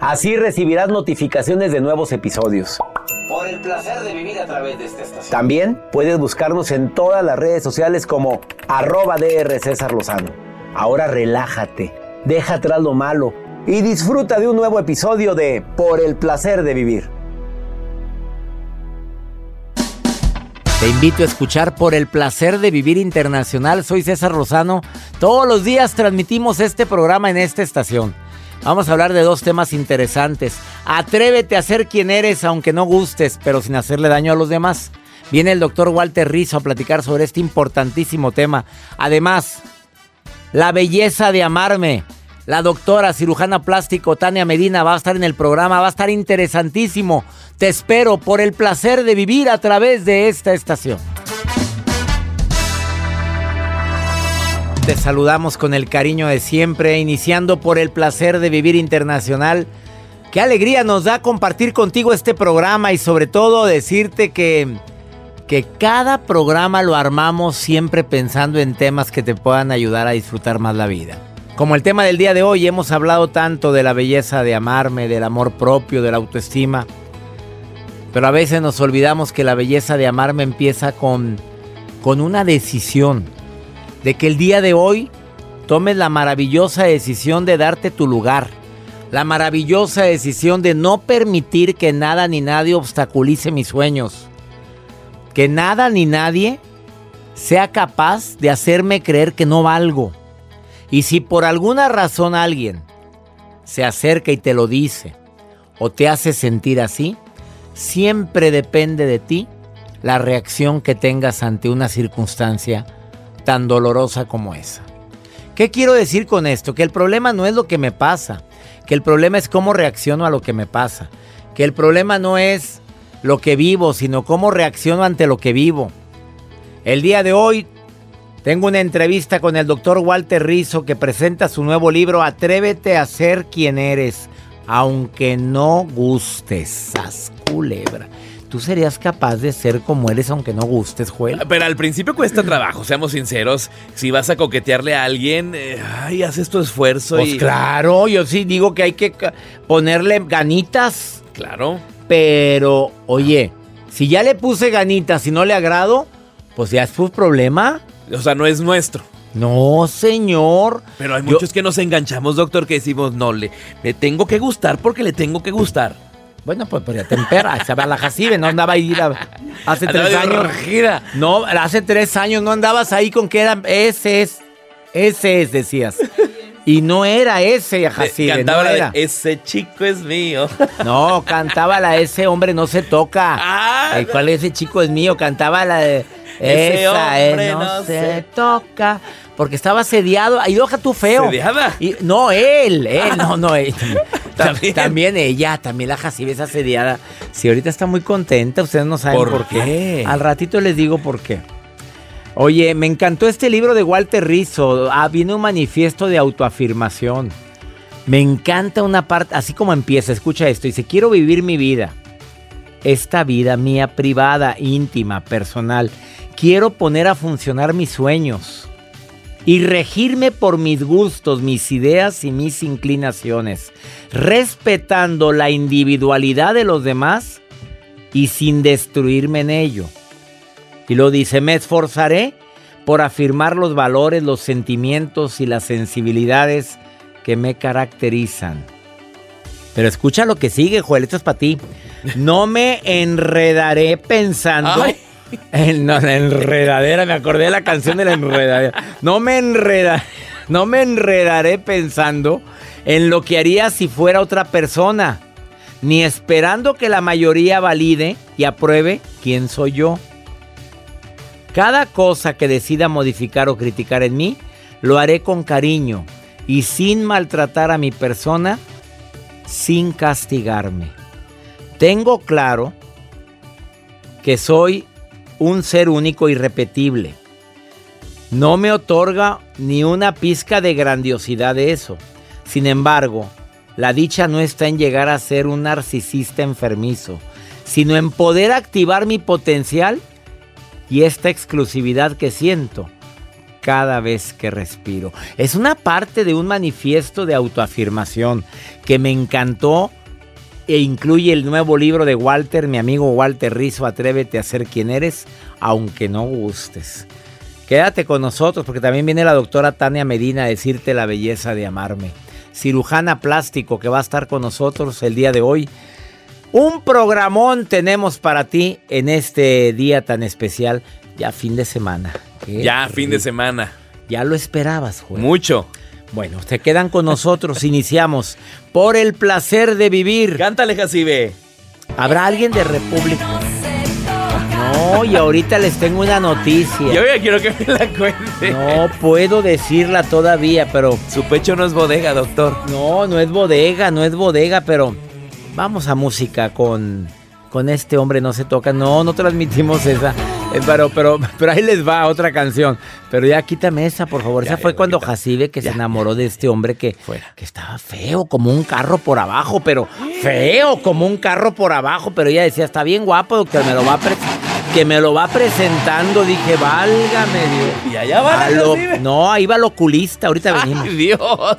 Así recibirás notificaciones de nuevos episodios. Por el placer de vivir a través de esta estación. También puedes buscarnos en todas las redes sociales como arroba DR César Lozano. Ahora relájate, deja atrás lo malo y disfruta de un nuevo episodio de Por el placer de vivir. Te invito a escuchar Por el placer de vivir internacional. Soy César Lozano. Todos los días transmitimos este programa en esta estación. Vamos a hablar de dos temas interesantes. Atrévete a ser quien eres aunque no gustes, pero sin hacerle daño a los demás. Viene el doctor Walter Rizzo a platicar sobre este importantísimo tema. Además, la belleza de amarme. La doctora cirujana plástico Tania Medina va a estar en el programa, va a estar interesantísimo. Te espero por el placer de vivir a través de esta estación. Te saludamos con el cariño de siempre, iniciando por el placer de vivir internacional. Qué alegría nos da compartir contigo este programa y sobre todo decirte que, que cada programa lo armamos siempre pensando en temas que te puedan ayudar a disfrutar más la vida. Como el tema del día de hoy, hemos hablado tanto de la belleza de amarme, del amor propio, de la autoestima. Pero a veces nos olvidamos que la belleza de amarme empieza con, con una decisión de que el día de hoy tomes la maravillosa decisión de darte tu lugar. La maravillosa decisión de no permitir que nada ni nadie obstaculice mis sueños. Que nada ni nadie sea capaz de hacerme creer que no valgo. Y si por alguna razón alguien se acerca y te lo dice o te hace sentir así, siempre depende de ti la reacción que tengas ante una circunstancia tan dolorosa como esa. ¿Qué quiero decir con esto? Que el problema no es lo que me pasa, que el problema es cómo reacciono a lo que me pasa, que el problema no es lo que vivo, sino cómo reacciono ante lo que vivo. El día de hoy tengo una entrevista con el doctor Walter Rizzo que presenta su nuevo libro Atrévete a ser quien eres, aunque no gustes. Sas culebra. ¿Tú serías capaz de ser como eres aunque no gustes, Joel? Pero al principio cuesta trabajo, seamos sinceros. Si vas a coquetearle a alguien, eh, ay, haces tu esfuerzo pues claro, yo sí digo que hay que ponerle ganitas. Claro. Pero, oye, si ya le puse ganitas y no le agrado, pues ya es tu problema. O sea, no es nuestro. No, señor. Pero hay muchos que nos enganchamos, doctor, que decimos, no, le, le tengo que gustar porque le tengo que gustar. Bueno, pues, pues ya tempera, se la jacibe, no andaba ahí hace tres años. No, hace tres años no andabas ahí con que era ese es, ese es, decías. Y no era ese Jacibe, cantaba no era. ese chico es mío. No, cantaba la ese hombre no se toca. Ah, ¿Cuál ese chico es mío? Cantaba la de ese esa hombre no, se, toca. Porque estaba sediado. Ahí deja tú feo. ¿Sediada? Y, no, él, él, no, no, él. ¿También? ella, también la Jacibe es asediada. Si ahorita está muy contenta, ustedes no saben por, qué? Al ratito les digo por qué. Oye, me encantó este libro de Walter Rizzo. Ah, viene un manifiesto de autoafirmación. Me encanta una parte, así como empieza, escucha esto. Dice, quiero vivir mi vida. Esta vida mía privada, íntima, personal. Quiero poner a funcionar mis sueños. y regirme por mis gustos, mis ideas y mis inclinaciones, respetando la individualidad de los demás y sin destruirme en ello. Y lo dice, me esforzaré por afirmar los valores, los sentimientos y las sensibilidades que me caracterizan. Pero escucha lo que sigue, Joel, esto es para ti. No me enredaré pensando... En, la enredadera, me acordé de la canción de la enredadera. No me enreda, no me enredaré pensando en lo que haría si fuera otra persona, ni esperando que la mayoría valide y apruebe quién soy yo. Cada cosa que decida modificar o criticar en mí, lo haré con cariño y sin maltratar a mi persona, sin castigarme. Tengo claro que soy un ser único y repetible. No me otorga ni una pizca de grandiosidad de eso. Sin embargo, la dicha no está en llegar a ser un narcisista enfermizo, sino en poder activar mi potencial y esta exclusividad que siento cada vez que respiro. Es una parte de un manifiesto de autoafirmación que me encantó e incluye el nuevo libro de Walter, mi amigo Walter Rizzo, Atrévete a ser quien eres, aunque no gustes. Quédate con nosotros porque también viene la doctora Tania Medina a decirte la belleza de amarme. Cirujana plástico que va a estar con nosotros el día de hoy. Un programón tenemos para ti en este día tan especial, ya fin de semana. ya fin de semana. Ya lo esperabas, Juan. Mucho. Bueno, se quedan con nosotros. Iniciamos por el placer de vivir. Cántale, Jacibe. ¿Habrá alguien de República? No, y ahorita les tengo una noticia. Yo ya quiero que me la cuente. No puedo decirla todavía, pero. Su pecho no es bodega, doctor. No, no es bodega, no es bodega, pero. Vamos a música con. Con este hombre no se toca. No, no transmitimos esa. Eh, pero, pero, pero ahí les va otra canción. Pero ya quítame esa, por favor. esa fue cuando Jacibe que se enamoró de este hombre que, que estaba feo, como un carro por abajo, pero feo, como un carro por abajo. Pero ella decía, está bien guapo, doctor, me lo va que me lo va presentando. Dije, válgame Dios. Y allá va No, ahí va el oculista. Ahorita venimos. Ay, Dios.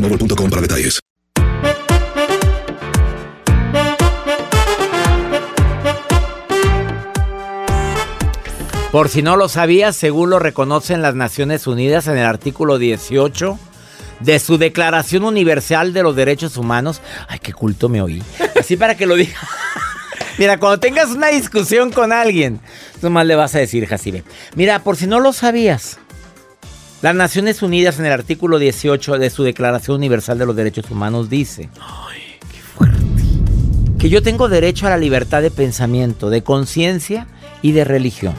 para detalles. Por si no lo sabías, según lo reconocen las Naciones Unidas en el artículo 18 de su Declaración Universal de los Derechos Humanos. Ay, qué culto me oí. Así para que lo diga. Mira, cuando tengas una discusión con alguien, nomás le vas a decir, Jacibe. Mira, por si no lo sabías, las Naciones Unidas en el artículo 18 de su Declaración Universal de los Derechos Humanos dice que yo tengo derecho a la libertad de pensamiento, de conciencia y de religión.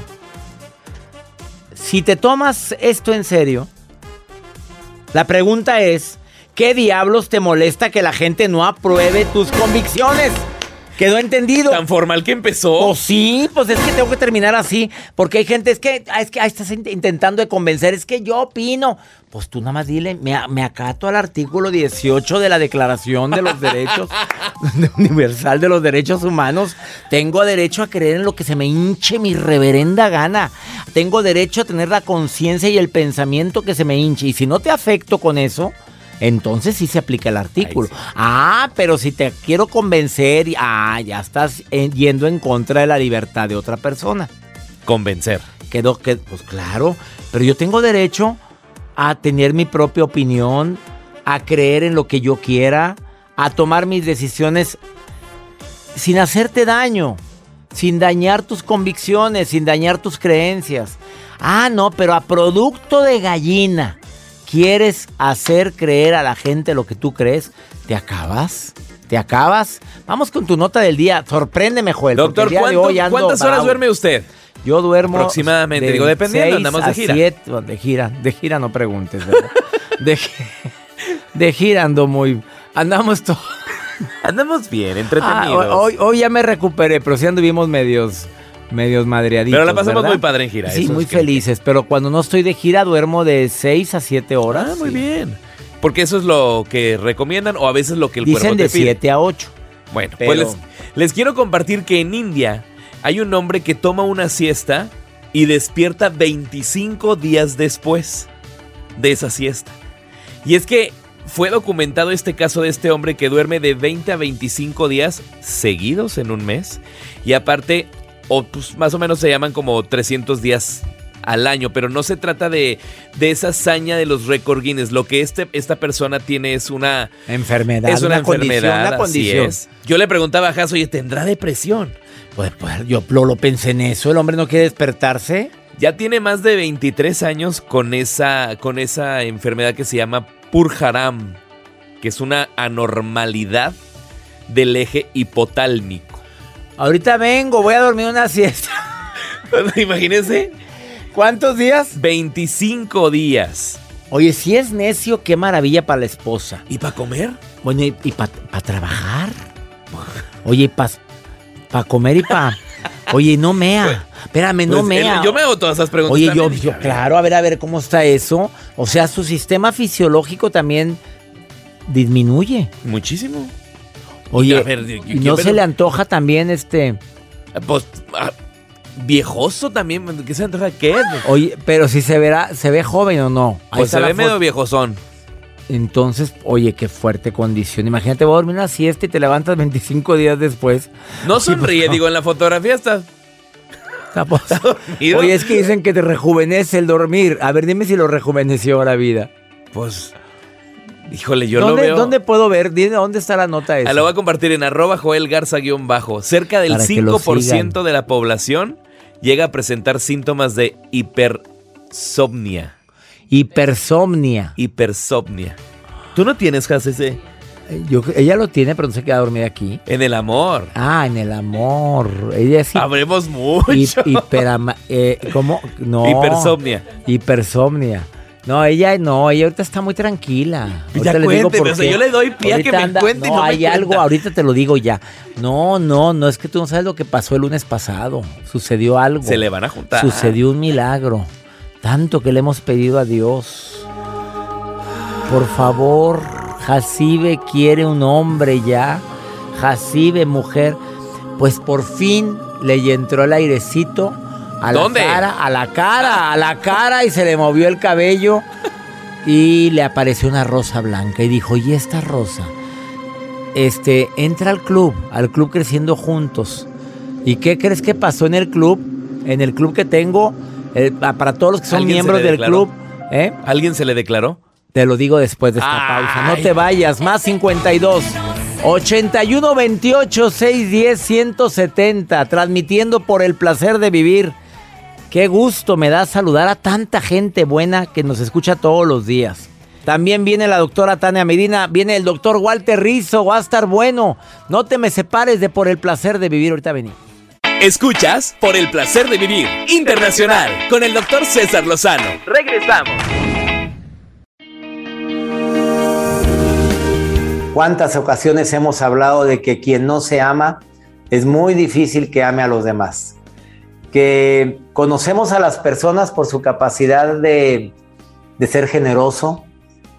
Si te tomas esto en serio, la pregunta es, ¿qué diablos te molesta que la gente no apruebe tus convicciones? Quedó entendido. Tan formal que empezó. Pues sí, pues es que tengo que terminar así. Porque hay gente, es que, ah, es que ahí estás intentando de convencer, es que yo opino. Pues tú nada más dile, me, acato al artículo 18 de la Declaración de los Derechos Universal de los Derechos Humanos. Tengo derecho a creer en lo que se me hinche mi reverenda gana. Tengo derecho a tener la conciencia y el pensamiento que se me hinche. Y si no te afecto con eso, entonces sí se aplica el artículo. Ah, pero si te quiero convencer, ah, ya estás yendo en contra de la libertad de otra persona. Convencer. Quedó que, pues claro, pero yo tengo derecho a tener mi propia opinión, a creer en lo que yo quiera, a tomar mis decisiones sin hacerte daño, sin dañar tus convicciones, sin dañar tus creencias. Ah, no, pero a producto de gallina quieres hacer creer a la gente lo que tú crees, te acabas. ¿Te acabas? Vamos con tu nota del día. Sorpréndeme, Joel. Doctor, ¿cuántas horas duerme usted? Yo duermo. Aproximadamente, digo, dependiendo, andamos de gira. de gira, de gira no preguntes, de, de gira ando muy. Andamos todos. Andamos bien, entretenidos. Ah, hoy, hoy ya me recuperé, pero sí anduvimos medios medios madreaditos. Pero la pasamos muy padre en gira. Sí, muy felices. Pero cuando no estoy de gira, duermo de 6 a 7 horas. Ah, muy bien. Porque eso es lo que recomiendan o a veces lo que el Dicen cuerpo te de 7 a 8. Bueno, pues les, quiero compartir que en India hay un hombre que toma una siesta y despierta 25 días después de esa siesta. Y es que fue documentado este caso de este hombre que duerme de 20 a 25 días seguidos en un mes. Y aparte o pues más o menos se llaman como 300 días al año, pero no se trata de, de esa hazaña de los récord Guinness. Lo que este, esta persona tiene es una enfermedad. Es una, enfermedad. Condición, Yo le preguntaba a Jaso, oye, ¿tendrá depresión? Pues, pues yo lo, lo, pensé en eso. ¿El hombre no quiere despertarse? Ya tiene más de 23 años con esa, con esa enfermedad que se llama Purharam, que es una anormalidad del eje hipotálmico. Ahorita vengo, voy a dormir una siesta. Imagínense. ¿Cuántos días? 25 días. Oye, si es necio, qué maravilla para la esposa. ¿Y para comer? Bueno, ¿y, para trabajar? Oye, para comer y para... Oye, no mea. Pues, Espérame, no pues, mea. yo me hago todas esas preguntas. Oye, yo, yo, claro, a ver, a ver, ¿cómo está eso? O sea, su sistema fisiológico también disminuye. Muchísimo. Oye, ¿y no se le antoja también este...? Pues... Ah, viejoso también, ¿qué se antoja qué? Oye, pero si se verá, ¿se ve joven o no? pues se ve medio viejozón. Entonces, oye, qué fuerte condición. Imagínate, voy a dormir una siesta y te levantas 25 días después. No sonríe, digo, en la fotografía estás... Está, Oye, es que dicen que te rejuvenece el dormir. A ver, dime si lo rejuveneció la vida. Pues Híjole, yo lo veo. ¿Dónde puedo ver? ¿Dónde está la nota esa? Ah, lo voy a compartir en arroba Joel Garza-bajo. Cerca del 5% de la población llega a presentar síntomas de hipersomnia. Hipersomnia. Hipersomnia. ¿Tú no tienes, ese? Eh, yo, ella lo tiene, pero no se queda dormida aquí. En el amor. Ah, en el amor. Ella sí. Habremos mucho. eh, ¿Cómo? No. Hipersomnia. Hipersomnia. No, ella no, ella ahorita está muy tranquila. ya le digo yo le doy pie a que me cuente no, hay algo, ahorita te lo digo ya. No, no, no es que tú no sabes lo que pasó el lunes pasado. Sucedió algo. Se le van a juntar. Sucedió un milagro. Tanto que le hemos pedido a Dios. Por favor, Jacibe quiere un hombre ya. Jacibe, mujer. Pues por fin le entró el airecito a la cara, a la cara, a la cara y se le movió el cabello y le apareció una rosa blanca y dijo, ¿y esta rosa? Este, entra al club, al club creciendo juntos. ¿Y qué crees que pasó en el club? En el club que tengo, eh, para todos los que son miembros del club. ¿eh? ¿Alguien se le declaró? Te lo digo después de esta pausa. No te vayas, más 52. 81 28 610 170, transmitiendo por el placer de vivir. Qué gusto me da saludar a tanta gente buena que nos escucha todos los días. También viene la doctora Tania Medina, viene el doctor Walter Rizzo, va a estar bueno. No te me separes de por el placer de vivir, ahorita vení. Escuchas por el placer de vivir internacional con el doctor César Lozano. Regresamos. ¿Cuántas ocasiones hemos hablado de que quien no se ama es muy difícil que ame a los demás? Que conocemos a las personas por su capacidad de, ser generoso,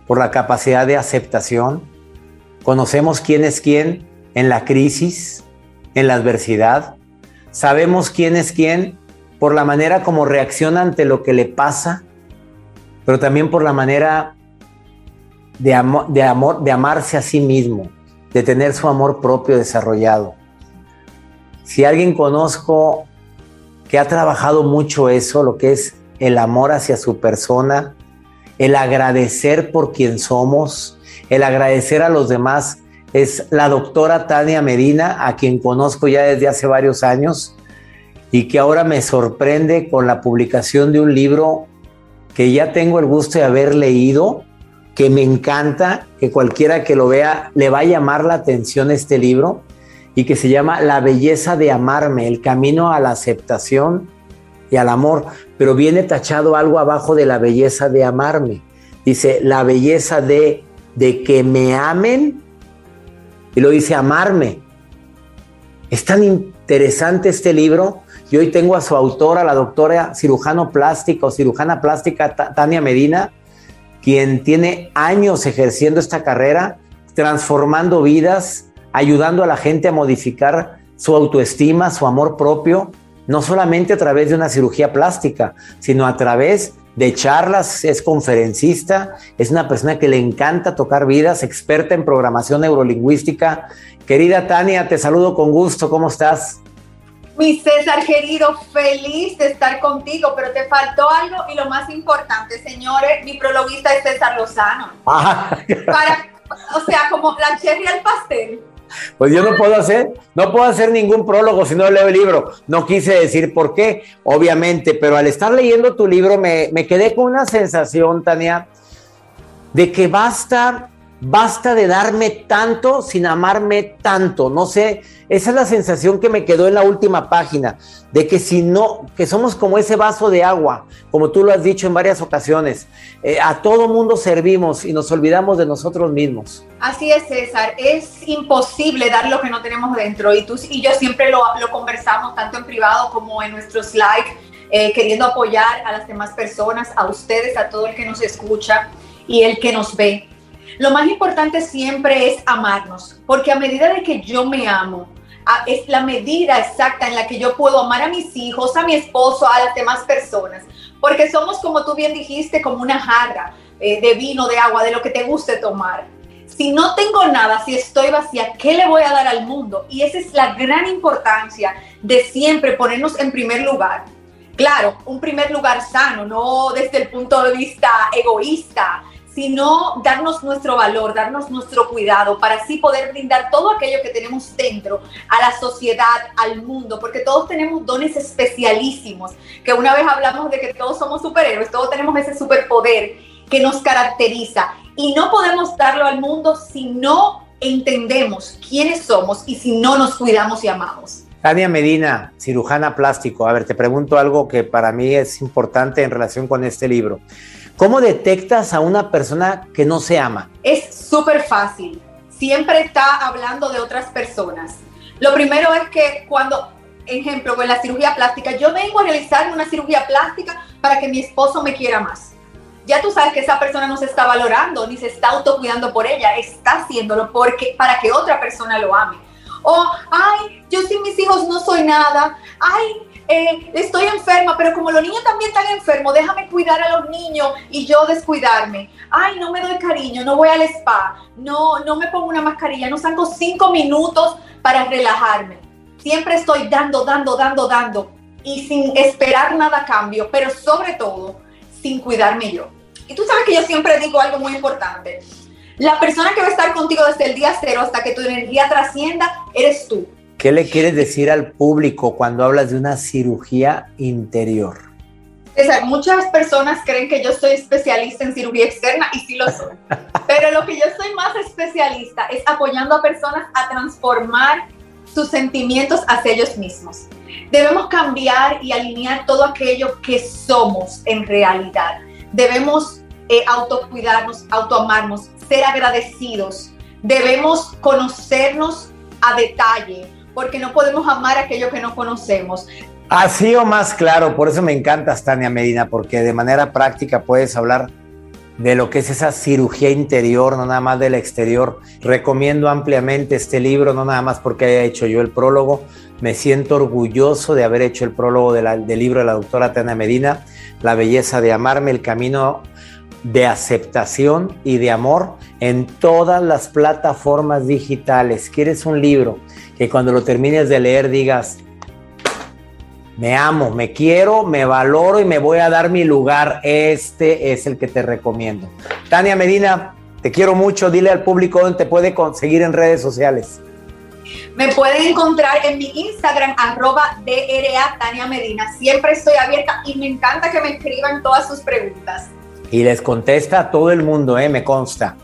por la capacidad de aceptación. Conocemos quién es quién en la crisis, en la adversidad. Sabemos quién es quién por la manera como reacciona ante lo que le pasa, pero también por la manera de, de, amor, de amarse a sí mismo, de tener su amor propio desarrollado. Si alguien conozco que ha trabajado mucho eso, lo que es el amor hacia su persona, el agradecer por quien somos, el agradecer a los demás, es la doctora Tania Medina, a quien conozco ya desde hace varios años y que ahora me sorprende con la publicación de un libro que ya tengo el gusto de haber leído, que me encanta, que cualquiera que lo vea le va a llamar la atención este libro y que se llama La belleza de amarme, el camino a la aceptación y al amor, pero viene tachado algo abajo de la belleza de amarme. Dice, la belleza de, de que me amen y lo dice amarme. Es tan interesante este libro. Y hoy tengo a su autora, la doctora cirujano plástico, cirujana plástica Tania Medina, quien tiene años ejerciendo esta carrera, transformando vidas, ayudando a la gente a modificar su autoestima, su amor propio, no solamente a través de una cirugía plástica, sino a través de charlas, es conferencista, es una persona que le encanta tocar vidas, experta en programación neurolingüística. Querida Tania, te saludo con gusto, ¿cómo estás? Mi César querido, feliz de estar contigo, pero te faltó algo y lo más importante, señores, mi prologuista es César Lozano. Ah. Para, o sea, como la cherry al pastel. Pues yo no puedo hacer, no puedo hacer ningún prólogo si no leo el libro. No quise decir por qué, obviamente, pero al estar leyendo tu libro me, me quedé con una sensación, Tania, de que basta basta de darme tanto sin amarme tanto. No sé, esa es la sensación que me quedó en la última página, de que si no, que somos como ese vaso de agua, como tú lo has dicho en varias ocasiones, eh, a todo mundo servimos y nos olvidamos de nosotros mismos. Así es, César, es imposible dar lo que no tenemos dentro y tú y yo siempre lo, lo conversamos tanto en privado como en nuestros likes, eh, queriendo apoyar a las demás personas, a ustedes, a todo el que nos escucha y el que nos ve lo más importante siempre es amarnos, porque a medida de que yo me amo, es la medida exacta en la que yo puedo amar a mis hijos, a mi esposo, a las demás personas, porque somos, como tú bien dijiste, como una jarra eh, de vino, de agua, de lo que te guste tomar. Si no tengo nada, si estoy vacía, ¿qué le voy a dar al mundo? Y esa es la gran importancia de siempre ponernos en primer lugar. Claro, un primer lugar sano, no desde el punto de vista egoísta, sino darnos nuestro valor, darnos nuestro cuidado para así poder brindar todo aquello que tenemos dentro a la sociedad, al mundo, porque todos tenemos dones especialísimos, que una vez hablamos de que todos somos superhéroes, todos tenemos ese superpoder que nos caracteriza y no podemos darlo al mundo si no entendemos quiénes somos y si no nos cuidamos y amamos. Tania Medina, cirujana plástico. A ver, te pregunto algo que para mí es importante en relación con este libro. ¿Cómo detectas a una persona que no se ama? Es súper fácil. Siempre está hablando de otras personas. Lo primero es que cuando, ejemplo, con la cirugía plástica, yo vengo a realizar una cirugía plástica para que mi esposo me quiera más. Ya tú sabes que esa persona no se está valorando ni se está autocuidando por ella, está haciéndolo porque, para que otra persona lo ame. O, ay, yo sin mis hijos no soy nada. Ay, eh, estoy enferma, pero como los niños también están enfermos, déjame cuidar a los niños y yo descuidarme. Ay, no me doy cariño, no voy al spa, no, no me pongo una mascarilla, no saco cinco minutos para relajarme. Siempre estoy dando, dando, dando, dando y sin esperar nada a cambio, pero sobre todo sin cuidarme yo. Y tú sabes que yo siempre digo algo muy importante. La persona que va a estar contigo desde el día cero hasta que tu energía trascienda, eres tú. ¿Qué le quieres decir al público cuando hablas de una cirugía interior? César, muchas personas creen que yo soy especialista en cirugía externa y sí lo soy. Pero lo que yo soy más especialista es apoyando a personas a transformar sus sentimientos hacia ellos mismos. Debemos cambiar y alinear todo aquello que somos en realidad. Debemos eh, autocuidarnos, autoamarnos, ser agradecidos. Debemos conocernos a detalle, porque no podemos amar aquello que no conocemos. Así o más claro, por eso me encanta Tania Medina, porque de manera práctica puedes hablar de lo que es esa cirugía interior, no nada más del exterior. Recomiendo ampliamente este libro, no nada más porque haya hecho yo el prólogo. Me siento orgulloso de haber hecho el prólogo del libro de la doctora Tania Medina, La belleza de amarme, el camino de aceptación y de amor en todas las plataformas digitales. ¿Quieres un libro que cuando lo termines de leer digas, me amo, me quiero, me valoro y me voy a dar mi lugar? Este es el que te recomiendo. Tania Medina, te quiero mucho. Dile al público dónde te puede conseguir en redes sociales. Me pueden encontrar en mi Instagram, arroba DRA Tania Medina. Siempre estoy abierta y me encanta que me escriban todas sus preguntas. Y les contesta a todo el mundo, eh, me consta.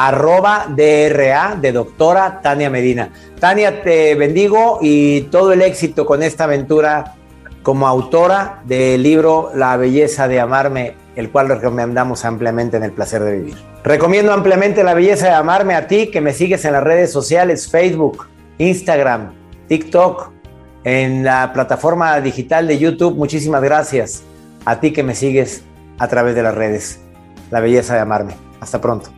Arroba DRA de doctora Tania Medina. Tania, te bendigo y todo el éxito con esta aventura como autora del libro La belleza de amarme, el cual recomendamos ampliamente en el placer de vivir. Recomiendo ampliamente La belleza de amarme a ti que me sigues en las redes sociales, Facebook, Instagram, TikTok, en la plataforma digital de YouTube. Muchísimas gracias a ti que me sigues a través de las redes. La belleza de amarme. Hasta pronto.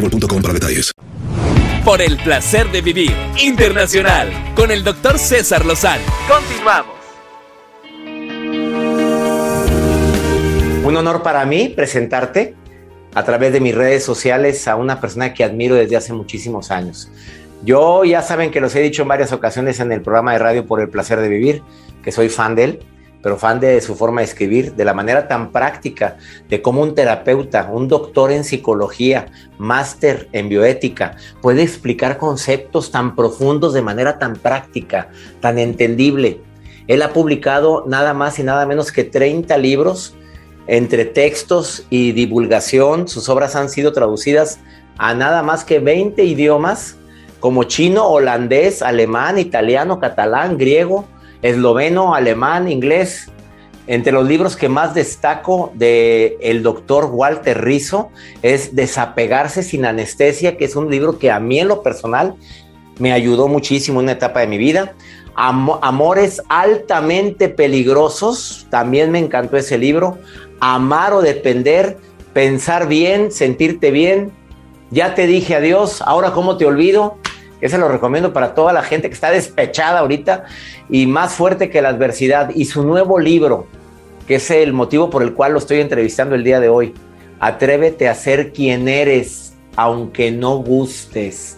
boostmobile.com para detalles. Por el placer de vivir internacional con el doctor César Lozano. Continuamos. Un honor para mí presentarte a través de mis redes sociales a una persona que admiro desde hace muchísimos años. Yo ya saben que los he dicho en varias ocasiones en el programa de radio por el placer de vivir, que soy fan de él pero fan de su forma de escribir, de la manera tan práctica, de cómo un terapeuta, un doctor en psicología, máster en bioética, puede explicar conceptos tan profundos de manera tan práctica, tan entendible. Él ha publicado nada más y nada menos que 30 libros entre textos y divulgación. Sus obras han sido traducidas a nada más que 20 idiomas, como chino, holandés, alemán, italiano, catalán, griego, esloveno, alemán, inglés. Entre los libros que más destaco de el doctor Walter Rizzo es Desapegarse sin anestesia, que es un libro que a mí en lo personal me ayudó muchísimo en una etapa de mi vida. Amores altamente peligrosos, también me encantó ese libro. Amar o depender, pensar bien, sentirte bien. Ya te dije adiós, ahora cómo te olvido. Ese lo recomiendo para toda la gente que está despechada ahorita y más fuerte que la adversidad. Y su nuevo libro, que es el motivo por el cual lo estoy entrevistando el día de hoy. Atrévete a ser quien eres, aunque no gustes.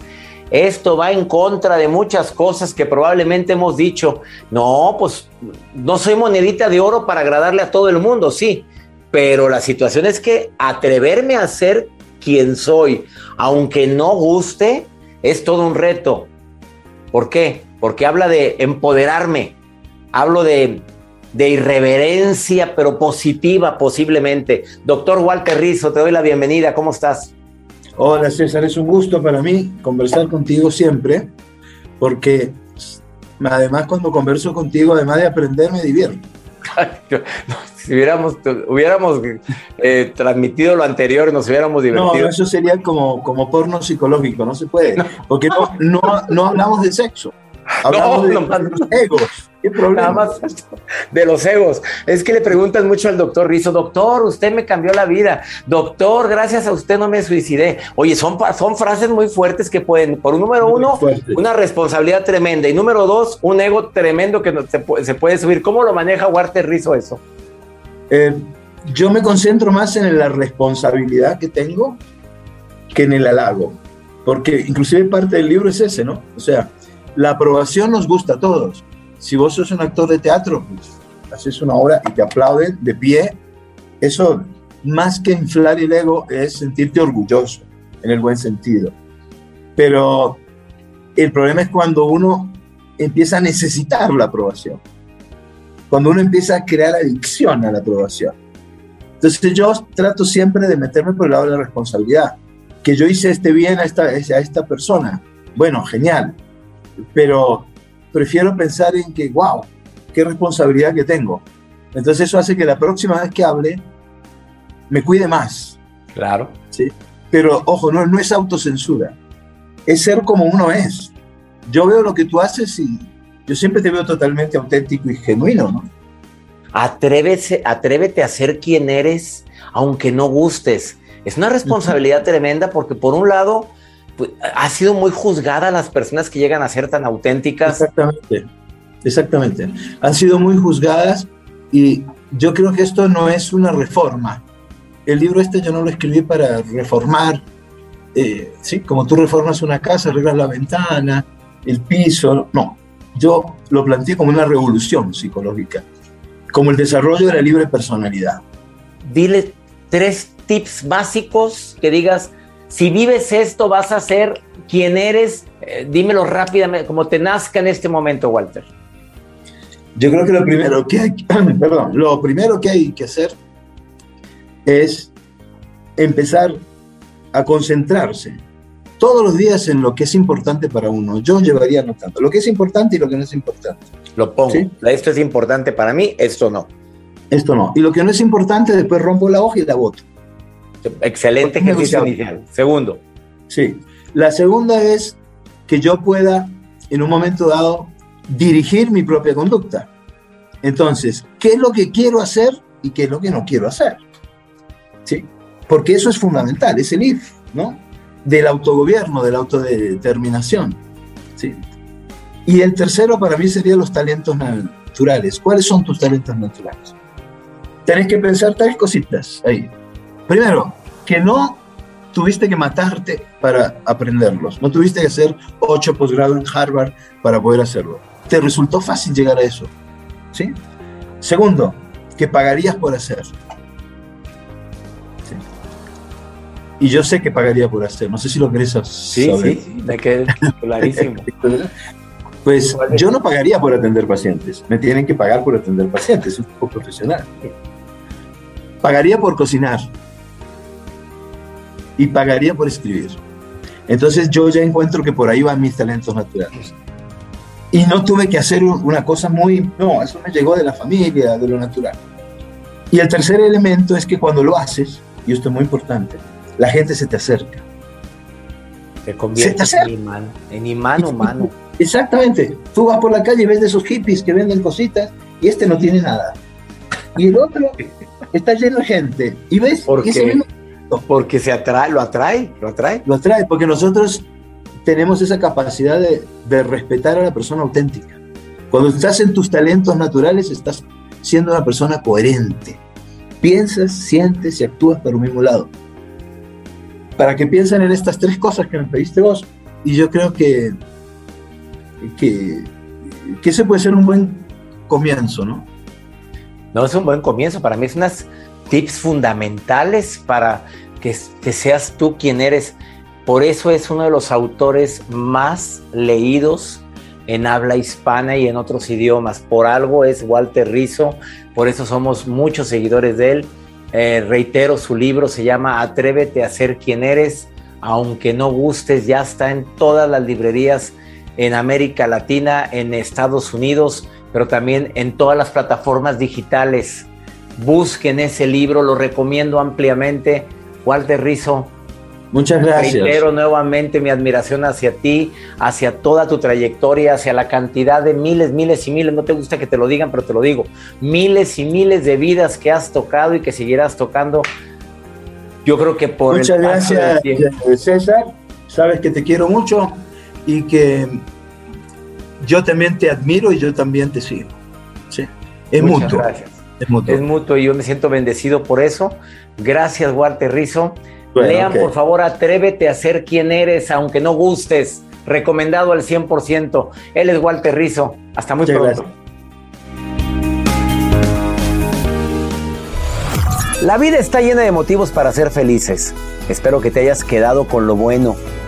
Esto va en contra de muchas cosas que probablemente hemos dicho. No, pues no soy monedita de oro para agradarle a todo el mundo, sí. Pero la situación es que atreverme a ser quien soy, aunque no guste, es todo un reto. ¿Por qué? Porque habla de empoderarme, hablo de, irreverencia, pero positiva posiblemente. Doctor Walter Rizzo, te doy la bienvenida, ¿cómo estás? Hola César, es un gusto para mí conversar contigo siempre, porque además cuando converso contigo, además de aprender, me divierto. si hubiéramos, hubiéramos eh, transmitido lo anterior, nos hubiéramos divertido. No, eso sería como, como porno psicológico, no se puede, porque no, no, no hablamos de sexo. Hablamos de, los egos. ¿Qué problema? más de los egos. Es que le preguntan mucho al doctor Rizzo, doctor, usted me cambió la vida. Doctor, gracias a usted no me suicidé. Oye, son, son frases muy fuertes que pueden, por un número uno, una responsabilidad tremenda. Y número dos, un ego tremendo que se, se puede subir. ¿Cómo lo maneja Walter Rizzo eso? Eh, yo me concentro más en la responsabilidad que tengo que en el halago. porque inclusive parte del libro es ese, ¿no? O sea, la aprobación nos gusta a todos. Si vos sos un actor de teatro, pues haces una obra y te aplauden de pie, eso más que inflar el ego es sentirte orgulloso, en el buen sentido. Pero el problema es cuando uno empieza a necesitar la aprobación, cuando uno empieza a crear adicción a la aprobación. Entonces yo trato siempre de meterme por el lado de la responsabilidad, que yo hice este bien a esta, a esta persona. Bueno, genial, pero prefiero pensar en que, wow, qué responsabilidad que tengo. Entonces eso hace que la próxima vez que hable me cuide más. Claro. ¿sí? Pero ojo, no, no es autocensura, es ser como uno es. Yo veo lo que tú haces y yo siempre te veo totalmente auténtico y genuino, ¿no? Atrévese, atrévete a ser quien eres, aunque no gustes. Es una responsabilidad tremenda porque por un lado pues, ha sido muy juzgada las personas que llegan a ser tan auténticas. Exactamente, exactamente. Han sido muy juzgadas y yo creo que esto no es una reforma. El libro este yo no lo escribí para reformar, eh, ¿sí? Como tú reformas una casa, arreglas la ventana, el piso, no. Yo lo planteé como una revolución psicológica, como el desarrollo de la libre personalidad. Dile tres tips básicos que digas, si vives esto, vas a ser quien eres. Eh, dímelo rápidamente, como te nazca en este momento, Walter. Yo creo que lo primero que hay, perdón, lo primero que hay que hacer es empezar a concentrarse todos los días en lo que es importante para uno. Yo llevaría anotando lo que es importante y lo que no es importante. Lo pongo. Esto es importante para mí, esto no. Esto no. Y lo que no es importante, después rompo la hoja y la voto. Excelente ejercicio inicial. Segundo. Sí. La segunda es que yo pueda, en un momento dado, dirigir mi propia conducta. Entonces, ¿qué es lo que quiero hacer y qué es lo que no quiero hacer? ¿Sí? Porque eso es fundamental, es el IF, ¿no? Del autogobierno, de la autodeterminación. ¿sí? Y el tercero para mí sería los talentos naturales. ¿Cuáles son tus talentos naturales? Tenés que pensar tres cositas ahí. Primero, que no tuviste que matarte para aprenderlos. No tuviste que hacer ocho posgrados en Harvard para poder hacerlo. Te resultó fácil llegar a eso. ¿Sí? Segundo, que pagarías por hacer. Y yo sé que pagaría por hacer. No sé si lo querés saber. Sí, sí, me quedé clarísimo. pues yo no pagaría por atender pacientes. Me tienen que pagar por atender pacientes. Es un poco profesional. Pagaría por cocinar y pagaría por escribir. Entonces yo ya encuentro que por ahí van mis talentos naturales. Y no tuve que hacer una cosa muy, no, eso me llegó de la familia, de lo natural. Y el tercer elemento es que cuando lo haces, y esto es muy importante, la gente se te acerca. Te convierte en imán, en imán humano. Exactamente. Tú vas por la calle y ves de esos hippies que venden cositas y este no tiene nada. Y el otro está lleno de gente. Y ves, ¿Por porque se atrae, lo atrae, lo atrae. Lo atrae, porque nosotros tenemos esa capacidad de, de respetar a la persona auténtica. Cuando estás en tus talentos naturales, estás siendo una persona coherente. Piensas, sientes y actúas por un mismo lado. Para que piensen en estas tres cosas que me pediste vos. Y yo creo que, que, que ese puede ser un buen comienzo, ¿no? No, es un buen comienzo. Para mí es unas tips fundamentales para que, seas tú quien eres. Por eso es uno de los autores más leídos en habla hispana y en otros idiomas. Por algo es Walter Rizzo, por eso somos muchos seguidores de él. Eh, reitero, su libro se llama Atrévete a ser quien eres, aunque no gustes, ya está en todas las librerías en América Latina, en Estados Unidos, pero también en todas las plataformas digitales. Busquen ese libro, lo recomiendo ampliamente. Walter Rizzo. Muchas gracias. Reitero nuevamente mi admiración hacia ti, hacia toda tu trayectoria, hacia la cantidad de miles, miles y miles, no te gusta que te lo digan, pero te lo digo, miles y miles de vidas que has tocado y que seguirás tocando. Yo creo que por Muchas gracias, César. Sabes que te quiero mucho y que yo también te admiro y yo también te sigo. Sí. Es Muchas Gracias. Es mutuo. Es mutuo y yo me siento bendecido por eso. Gracias, Walter Lean, por favor, Atrévete a ser quien eres, aunque no gustes. Recomendado al 100%. Él es Walter Rizzo. Hasta muy pronto. La vida está llena de motivos para ser felices. Espero que te hayas quedado con lo bueno